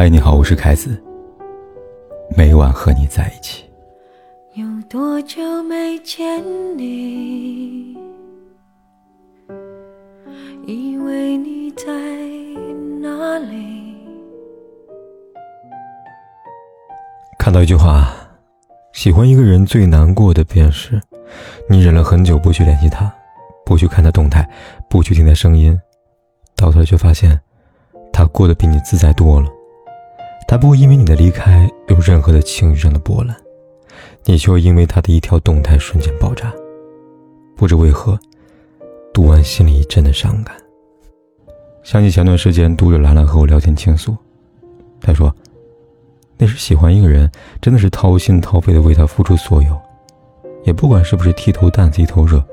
嗨，你好，我是凯子。每晚和你在一起。有多久没见你？以为你在哪里？看到一句话，喜欢一个人最难过的便是，你忍了很久不去联系他，不去看他动态，不去听他声音，到头来却发现，他过得比你自在多了。他不会因为你的离开有任何的情绪上的波澜，你却会因为他的一条动态瞬间爆炸。不知为何，读完心里一阵的伤感。想起前段时间读者兰兰和我聊天倾诉，她说：“那时喜欢一个人，真的是掏心掏肺的为他付出所有，也不管是不是剃头担子一头热，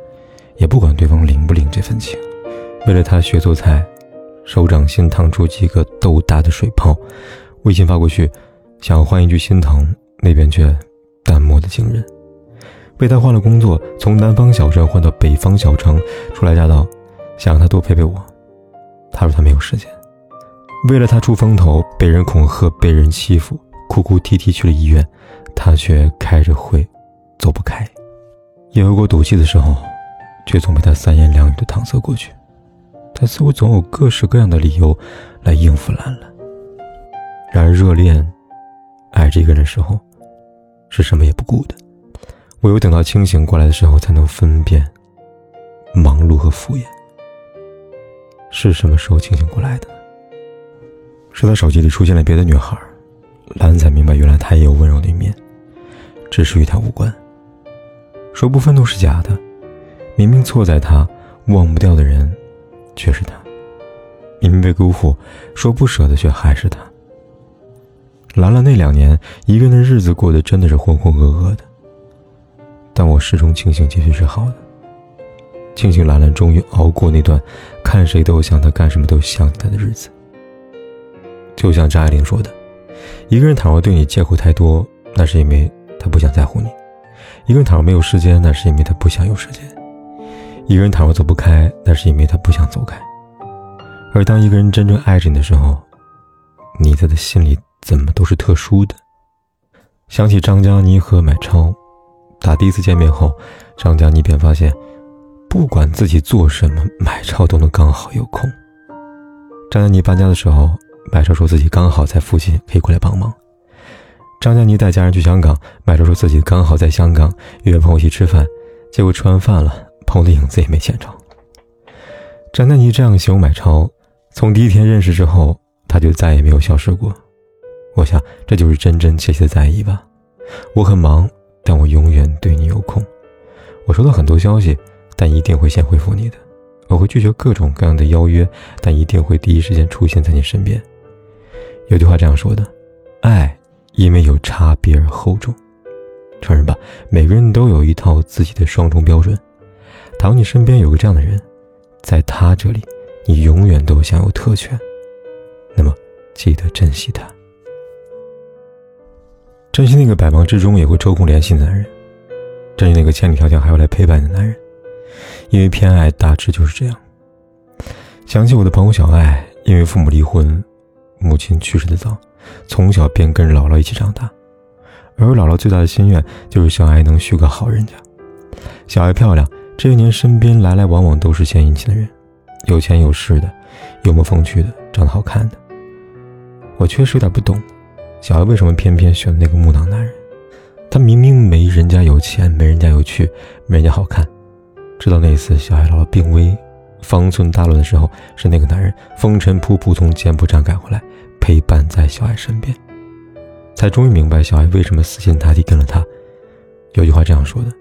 也不管对方领不领这份情，为了他学做菜，手掌心烫出几个豆大的水泡。”微信发过去，想要换一句心疼，那边却淡漠的惊人。为他换了工作，从南方小镇换到北方小城，初来乍到，想让他多陪陪我。他说他没有时间。为了他出风头，被人恐吓，被人欺负，哭哭啼啼去了医院，他却开着会，走不开。也有过赌气的时候，却总被他三言两语的搪塞过去。他似乎总有各式各样的理由来应付兰兰。然而，热恋、爱这个人的时候，是什么也不顾的。唯有等到清醒过来的时候，才能分辨忙碌和敷衍。是什么时候清醒过来的？是他手机里出现了别的女孩，兰才明白，原来他也有温柔的一面，只是与他无关。说不愤怒是假的，明明错在他，忘不掉的人却是他；明明被辜负，说不舍的却还是他。兰兰那两年一个人的日子过得真的是浑浑噩噩的，但我始终庆幸结局是好的。庆幸兰兰终于熬过那段看谁都想他、干什么都想起他的日子。就像张爱玲说的：“一个人倘若对你借口太多，那是因为他不想在乎你；一个人倘若没有时间，那是因为他不想有时间；一个人倘若走不开，那是因为他不想走开。而当一个人真正爱着你的时候，你在他心里。”怎么都是特殊的。想起张嘉倪和买超，打第一次见面后，张嘉倪便发现，不管自己做什么，买超都能刚好有空。张嘉倪搬家的时候，买超说自己刚好在附近，可以过来帮忙。张嘉倪带家人去香港，买超说自己刚好在香港，约朋友去吃饭，结果吃完饭了，朋友的影子也没见着。张嘉倪这样形容买超，从第一天认识之后，他就再也没有消失过。我想，这就是真真切切的在意吧。我很忙，但我永远对你有空。我收到很多消息，但一定会先回复你的。我会拒绝各种各样的邀约，但一定会第一时间出现在你身边。有句话这样说的：爱因为有差别而厚重。承认吧，每个人都有一套自己的双重标准。倘若你身边有个这样的人，在他这里，你永远都享有特权。那么，记得珍惜他。珍惜那个百忙之中也会抽空联系的男人，珍惜那个千里迢迢还要来陪伴的男人，因为偏爱大致就是这样。想起我的朋友小爱，因为父母离婚，母亲去世的早，从小便跟着姥姥一起长大，而姥姥最大的心愿就是小爱能续个好人家。小爱漂亮，这些年身边来来往往都是献殷勤的人，有钱有势的，幽默风趣的，长得好看的。我确实有点不懂。小艾为什么偏偏选那个木讷男人？他明明没人家有钱，没人家有趣，没人家好看。直到那一次小艾姥姥病危、方寸大乱的时候，是那个男人风尘仆仆从柬埔寨赶回来，陪伴在小艾身边，才终于明白小艾为什么死心塌地跟了他。有句话这样说的：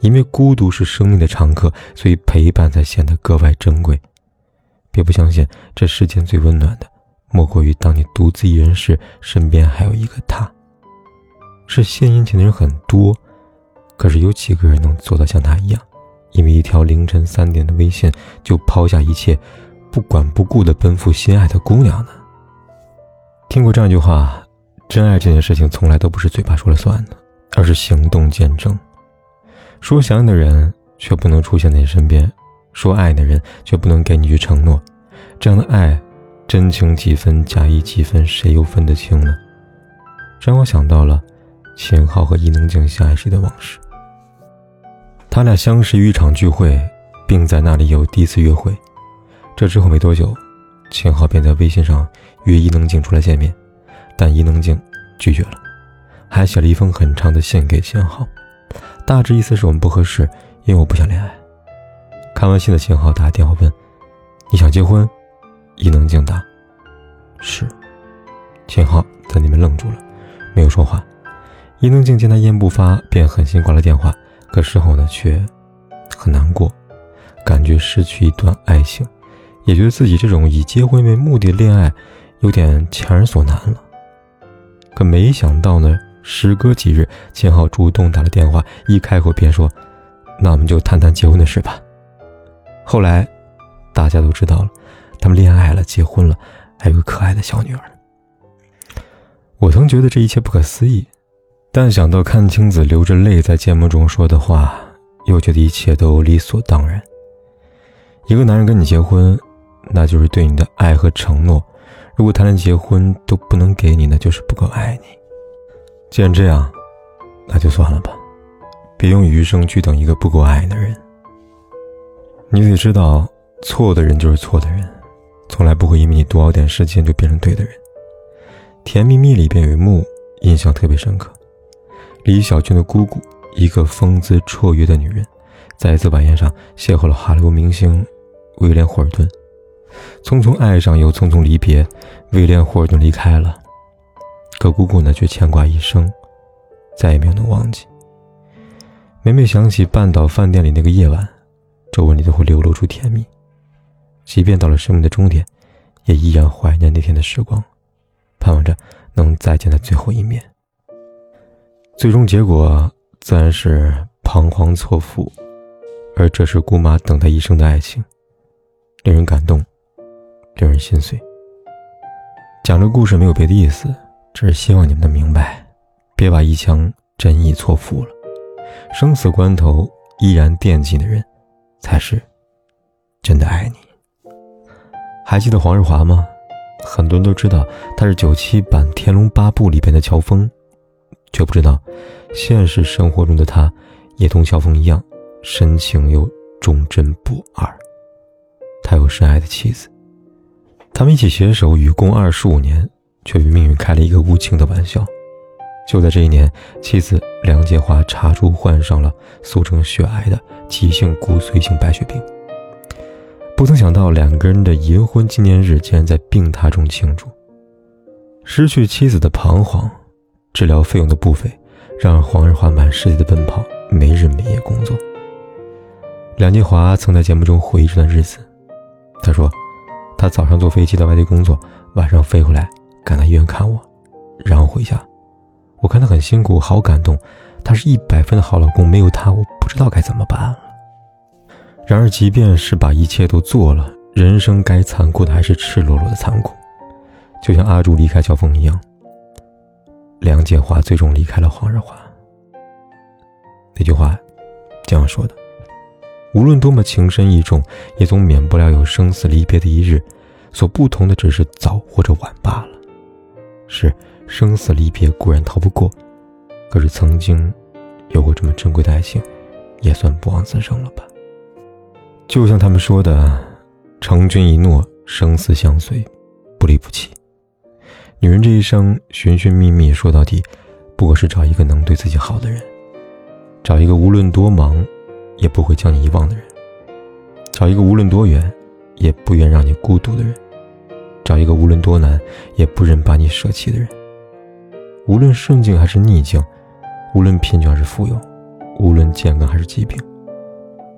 因为孤独是生命的常客，所以陪伴才显得格外珍贵。别不相信，这世间最温暖的。莫过于当你独自一人时，身边还有一个他。是献殷勤的人很多，可是有几个人能做到像他一样，因为一条凌晨三点的微信就抛下一切，不管不顾的奔赴心爱的姑娘呢？听过这样一句话：真爱这件事情从来都不是嘴巴说了算的，而是行动见证。说想你的人却不能出现在你身边，说爱你的人却不能给你一句承诺，这样的爱。真情几分，假意几分，谁又分得清呢？让我想到了秦昊和伊能静相爱时的往事。他俩相识于一场聚会，并在那里有第一次约会。这之后没多久，秦昊便在微信上约伊能静出来见面，但伊能静拒绝了，还写了一封很长的信给秦昊，大致意思是我们不合适，因为我不想恋爱。看完信的秦昊打电话问：“你想结婚？”伊能静答：“是。”秦昊在那边愣住了，没有说话。伊能静见他一言不发，便狠心挂了电话。可事后呢，却很难过，感觉失去一段爱情，也觉得自己这种以结婚为目的恋爱有点强人所难了。可没想到呢，时隔几日，秦昊主动打了电话，一开口便说：“那我们就谈谈结婚的事吧。”后来，大家都知道了，他们恋爱了，结婚了，还有个可爱的小女儿。我曾觉得这一切不可思议。但想到阚清子流着泪在节目中说的话，又觉得一切都理所当然。一个男人跟你结婚，那就是对你的爱和承诺；如果他连结婚都不能给你，那就是不够爱你。既然这样，那就算了吧，别用余生去等一个不够爱的人。你得知道，错的人就是错的人，从来不会因为你多熬点时间就变成对的人。《甜蜜蜜》里边有一幕印象特别深刻。李小军的姑姑，一个风姿绰约的女人，在一次晚宴上邂逅了好莱坞明星威廉·霍尔顿，匆匆爱上又匆匆离别。威廉·霍尔顿离开了，可姑姑呢却牵挂一生，再也没有能忘记。每每想起半岛饭店里那个夜晚，皱纹里都会流露出甜蜜。即便到了生命的终点，也依然怀念那天的时光，盼望着能再见他最后一面。最终结果自然是彷徨错付，而这是姑妈等待一生的爱情，令人感动，令人心碎。讲这故事没有别的意思，只是希望你们能明白，别把一腔真意错付了。生死关头依然惦记的人，才是真的爱你。还记得黄日华吗？很多人都知道他是九七版《天龙八部》里边的乔峰。却不知道，现实生活中的他，也同乔峰一样，深情又忠贞不二。他有深爱的妻子，他们一起携手与共二十五年，却与命运开了一个无情的玩笑。就在这一年，妻子梁洁华查出患上了俗称血癌的急性骨髓性白血病。不曾想到，两个人的银婚纪念日竟然在病榻中庆祝。失去妻子的彷徨。治疗费用的不菲，让黄日华满世界的奔跑，没日没夜工作。梁洁华曾在节目中回忆这段日子，他说：“他早上坐飞机到外地工作，晚上飞回来赶到医院看我，然后回家。我看他很辛苦，好感动。他是一百分的好老公，没有他，我不知道该怎么办了。”然而，即便是把一切都做了，人生该残酷的还是赤裸裸的残酷，就像阿朱离开乔峰一样。梁建华最终离开了黄日华。那句话这样说的：无论多么情深意重，也总免不了有生死离别的一日。所不同的只是早或者晚罢了。是生死离别固然逃不过，可是曾经有过这么珍贵的爱情，也算不枉此生了吧？就像他们说的：“成君一诺，生死相随，不离不弃。”女人这一生寻寻觅觅，说到底，不过是找一个能对自己好的人，找一个无论多忙，也不会将你遗忘的人，找一个无论多远，也不愿让你孤独的人，找一个无论多难，也不忍把你舍弃的人。无论顺境还是逆境，无论贫穷还是富有，无论健康还是疾病，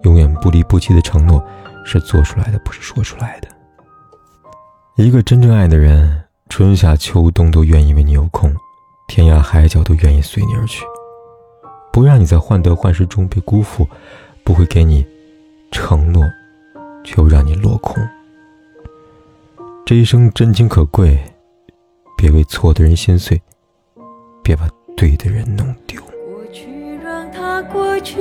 永远不离不弃的承诺，是做出来的，不是说出来的。一个真正爱的人。春夏秋冬都愿意为你有空，天涯海角都愿意随你而去，不让你在患得患失中被辜负，不会给你承诺，却又让你落空。这一生真情可贵，别为错的人心碎，别把对的人弄丢。过去让它过去，